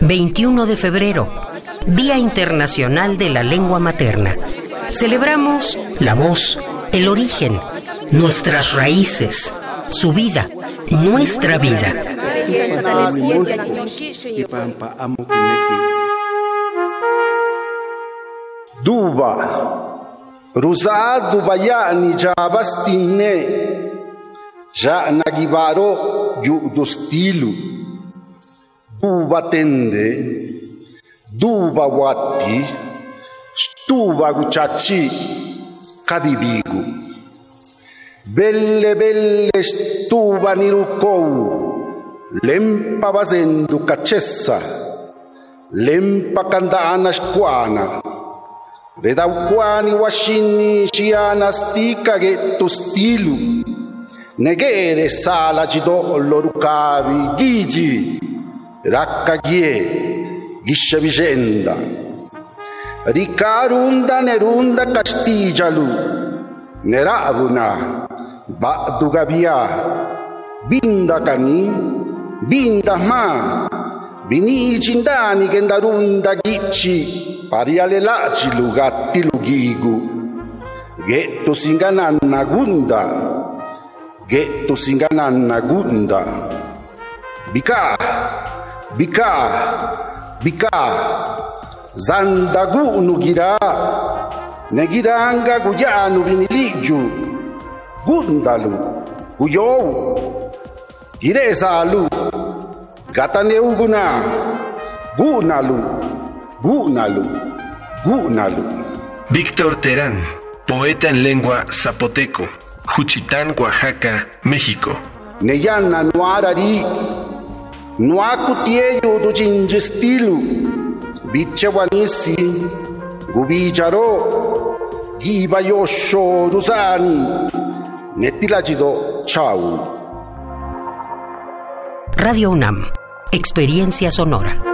21 de febrero, Día Internacional de la Lengua Materna. Celebramos la voz, el origen, nuestras raíces, su vida, nuestra vida. Duba, Rusadu bayani jabastine. Já nagibaro yu do estilo, duba tende, duba wati, stuva guchachi, cadibigo. Belle belle stuva nirucou, lempa vazendo cachessa, lempa candaana squana, redauquani washini shiana stica getto stilo, negere sala jido lorucavi gigi raccaghie ghiscia vicenda ricarunda nerunda castigialu neravuna badugavia binda cani binda ma vini cindani che ndarunda gicci pariale lacilu gatti lugigu ghetto singananna gunda getto singananna gunda. Bika bika bika. Zandagu nugira negiranga guyanu biniliju gundalu guyou giresalu gataneuguna gunalu gunalu gunalu Víctor Terán, poeta en lengua zapoteco. Juchitán, Oaxaca, México. Neyana nuarari, nuacutieyo do jinjestilu, bichewanisi, gubicharo, gibayosho rusani, netilachido, chau. Radio UNAM, experiencia sonora.